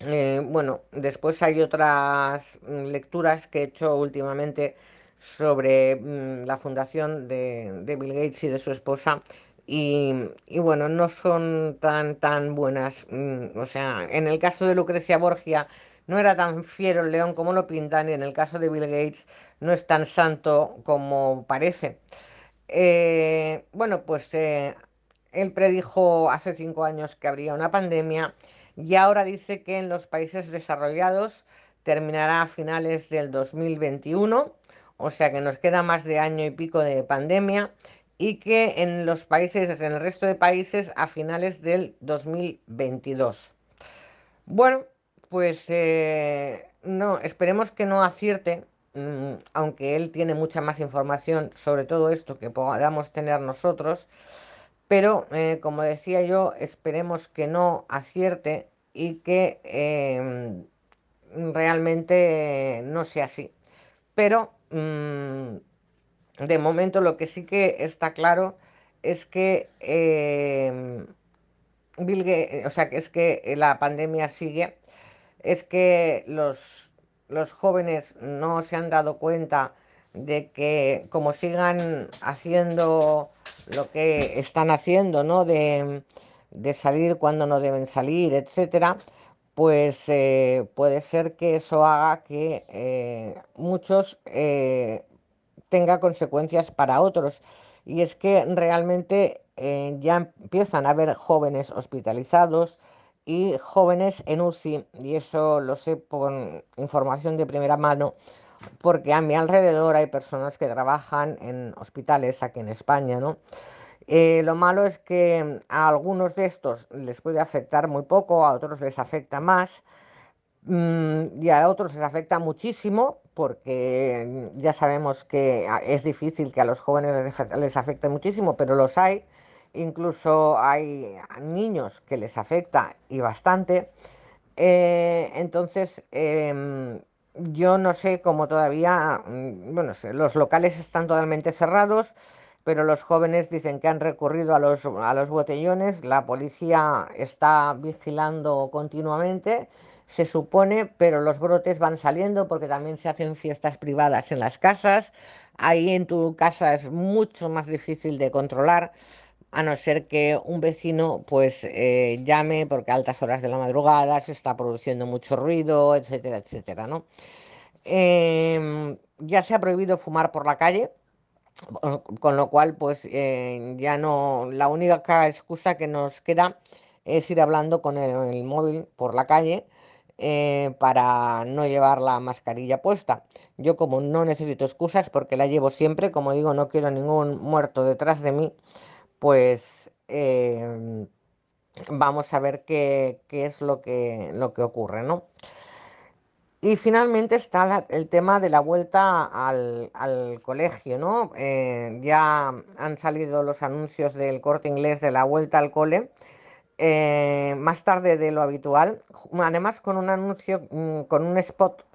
eh, bueno, después hay otras lecturas que he hecho últimamente sobre mm, la fundación de, Bill Gates y de su esposa. Y, y bueno, no son tan, tan buenas. mm, O sea, en el caso de Lucrecia Borgia no era tan fiero el león como lo pintan, y en el caso de Bill Gates no es tan santo como parece. Eh, bueno, pues eh, él predijo hace cinco años que habría una pandemia y ahora dice que en los países desarrollados terminará a finales del 2021, o sea que nos queda más de año y pico de pandemia y que en los países, en el resto de países, a finales del 2022. Bueno, pues eh, no, esperemos que no acierte, mm, aunque él tiene mucha más información sobre todo esto que podamos tener nosotros, pero eh, como decía yo, esperemos que no acierte y que em, realmente no sea así. Pero de momento lo que sí que está claro es que em, Gates, o sea, que es que la pandemia sigue es que los, los jóvenes no se han dado cuenta de que como sigan haciendo lo que están haciendo, ¿no? De, de salir cuando no deben salir, etcétera, pues eh, puede ser que eso haga que eh, muchos eh, tenga consecuencias para otros. Y es que realmente ya empiezan a haber jóvenes hospitalizados y jóvenes en UCI, y eso lo sé por información de primera mano, porque a mi alrededor hay personas que trabajan en hospitales aquí en España, ¿no? Eh, lo malo es que a algunos de estos les puede afectar muy poco, a otros les afecta más. Mm, y a otros les afecta muchísimo porque ya sabemos que es difícil que a los jóvenes les afe- les afecte muchísimo, pero los hay. Incluso hay niños que les afecta y bastante. Eh, entonces, em, yo no sé cómo todavía, mm, bueno, los locales están totalmente cerrados, pero los jóvenes dicen que han recurrido a los, a los botellones, la policía está vigilando continuamente, se supone, pero los brotes van saliendo porque también se hacen fiestas privadas en las casas. Ahí en tu casa es mucho más difícil de controlar a no ser que un vecino pues eh, llame porque a altas horas de la madrugada se está produciendo mucho ruido, etcétera, etcétera, ¿no? Em, ya se ha prohibido fumar por la calle, con lo cual pues eh, ya no, la única excusa que nos queda es ir hablando con el, el móvil por la calle eh, para no llevar la mascarilla puesta. Yo como no necesito excusas porque la llevo siempre, como digo, no quiero ningún muerto detrás de mí pues em, vamos a ver qué, qué es lo que, lo que ocurre, ¿no? Y finalmente está la- el tema de la vuelta al, colegio, ¿no? Eh, ya han salido los anuncios del Corte Inglés de la vuelta al cole eh, más tarde de lo habitual, además con un anuncio, mm, con un spot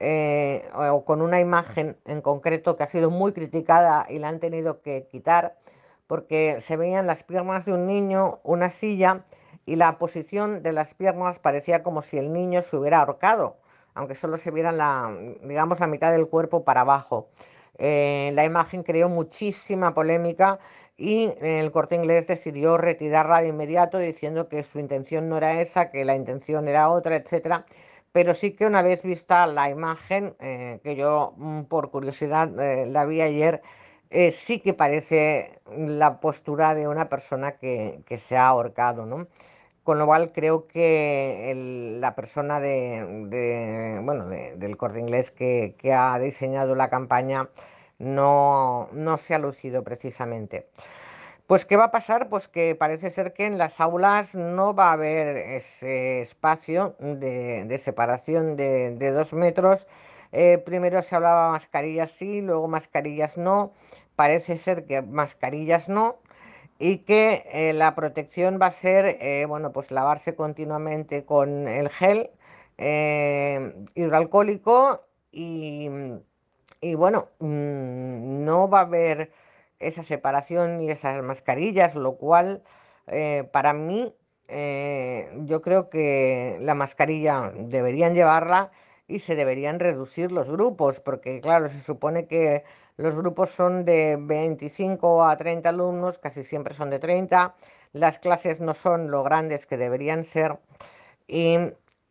eh, o con una imagen en concreto que ha sido muy criticada y la han tenido que quitar porque se veían las piernas de un niño, una silla y la posición de las piernas parecía como si el niño se hubiera ahorcado, aunque solo se viera la, digamos, la mitad del cuerpo para abajo. Eh, la imagen creó muchísima polémica y el Corte Inglés decidió retirarla de inmediato diciendo que su intención no era esa, que la intención era otra, etcétera. Pero sí que una vez vista la imagen, eh, que yo mm, por curiosidad eh, la vi ayer, eh, sí que parece la postura de una persona que se ha ahorcado, ¿no? Con lo cual creo que la persona de, bueno, de- del Corte Inglés que, ha diseñado la campaña no, no se ha lucido precisamente. Pues, ¿qué va a pasar? Pues que parece ser que en las aulas no va a haber ese espacio de, separación de, de dos metros. Eh, primero se hablaba mascarillas sí, luego mascarillas no. Parece ser que mascarillas no. Y que eh, la protección va a ser, eh, bueno, pues lavarse continuamente con el gel eh, hidroalcohólico y, y bueno, mm, no va a haber esa separación ni esas mascarillas, lo cual para mí yo creo que la mascarilla deberían llevarla y se deberían reducir los grupos, porque claro, se supone que los grupos son de 25 a 30 alumnos, casi siempre son de 30, las clases no son lo grandes que deberían ser y,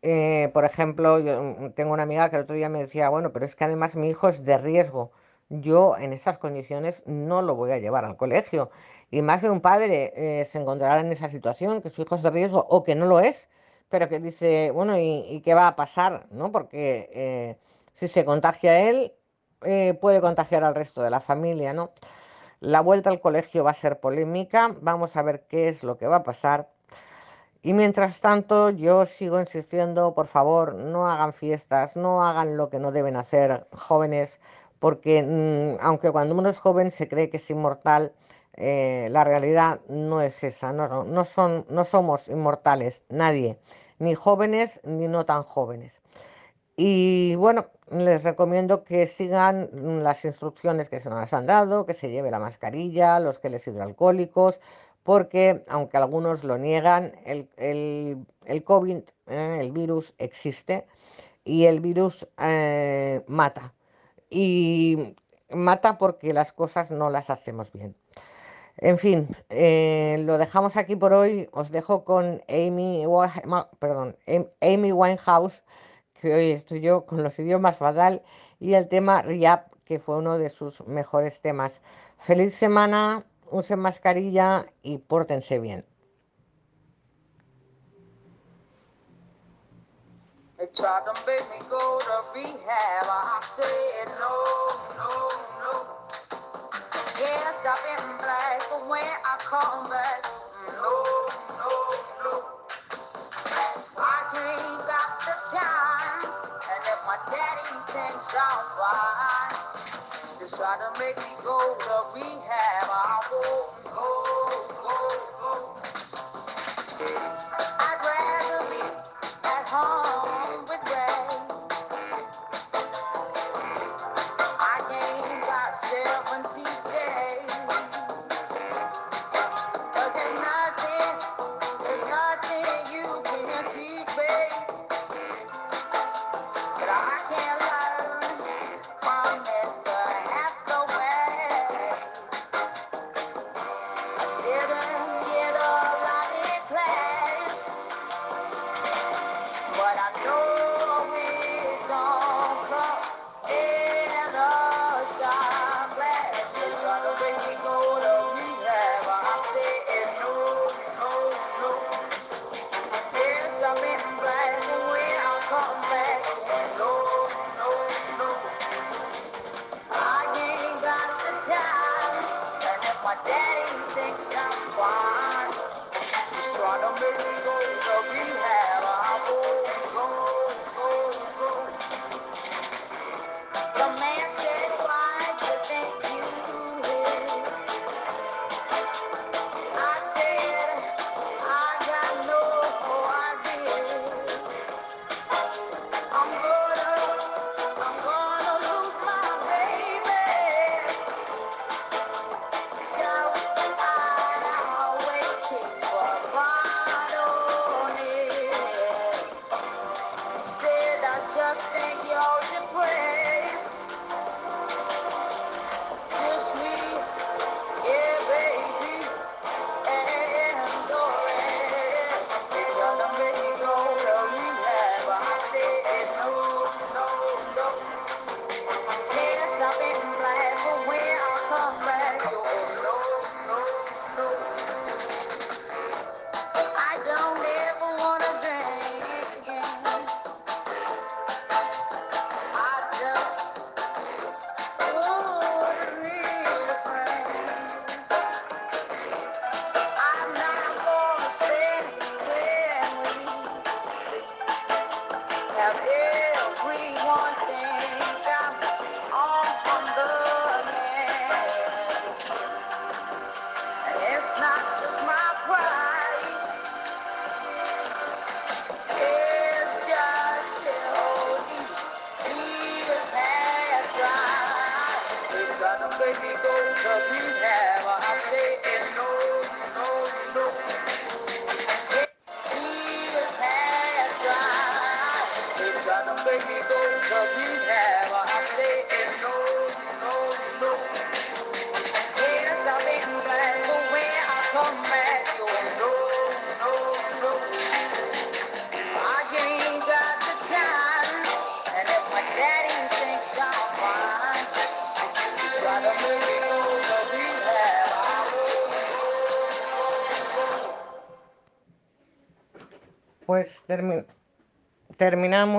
eh, por ejemplo, yo mm, tengo una amiga que el otro día me decía, bueno, pero es que además mi hijo es de riesgo. Yo en esas condiciones no lo voy a llevar al colegio. Y más de un padre eh, se encontrará en esa situación, que su hijo es de riesgo o que no lo es, pero que dice, bueno, ¿y, qué va a pasar? ¿No? Porque eh, si se contagia él, eh, puede contagiar al resto de la familia, ¿no? La vuelta al colegio va a ser polémica, vamos a ver qué es lo que va a pasar. Y mientras tanto, yo sigo insistiendo, por favor, no hagan fiestas, no hagan lo que no deben hacer jóvenes, porque mm, aunque cuando uno es joven se cree que es inmortal, eh, la realidad no es esa, no, son, no somos inmortales, nadie, ni jóvenes ni no tan jóvenes. Y bueno, les recomiendo que sigan las instrucciones que se nos han dado, que se lleve la mascarilla, los geles hidroalcohólicos, porque aunque algunos lo niegan, el COVID, eh, el virus existe y el virus eh, mata. Y mata porque las cosas no las hacemos bien. En fin, eh, lo dejamos aquí por hoy. Os dejo con Amy, em, Winehouse, que hoy estoy yo con los idiomas fatal, y el tema Riap, que fue uno de sus mejores temas. Feliz semana, usen mascarilla y pórtense bien. But when I come back, no, no, no. I ain't got the time. And if my daddy thinks I'm fine, just try to make me go to rehab. I won't.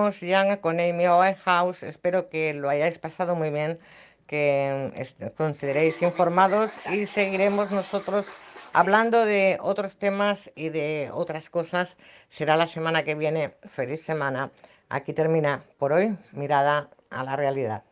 ya con Amy House. Espero que lo hayáis pasado muy bien, que consideréis informados y seguiremos nosotros hablando de otros temas y de otras cosas. Será la semana que viene. Feliz semana. Aquí termina por hoy Mirada a la Realidad.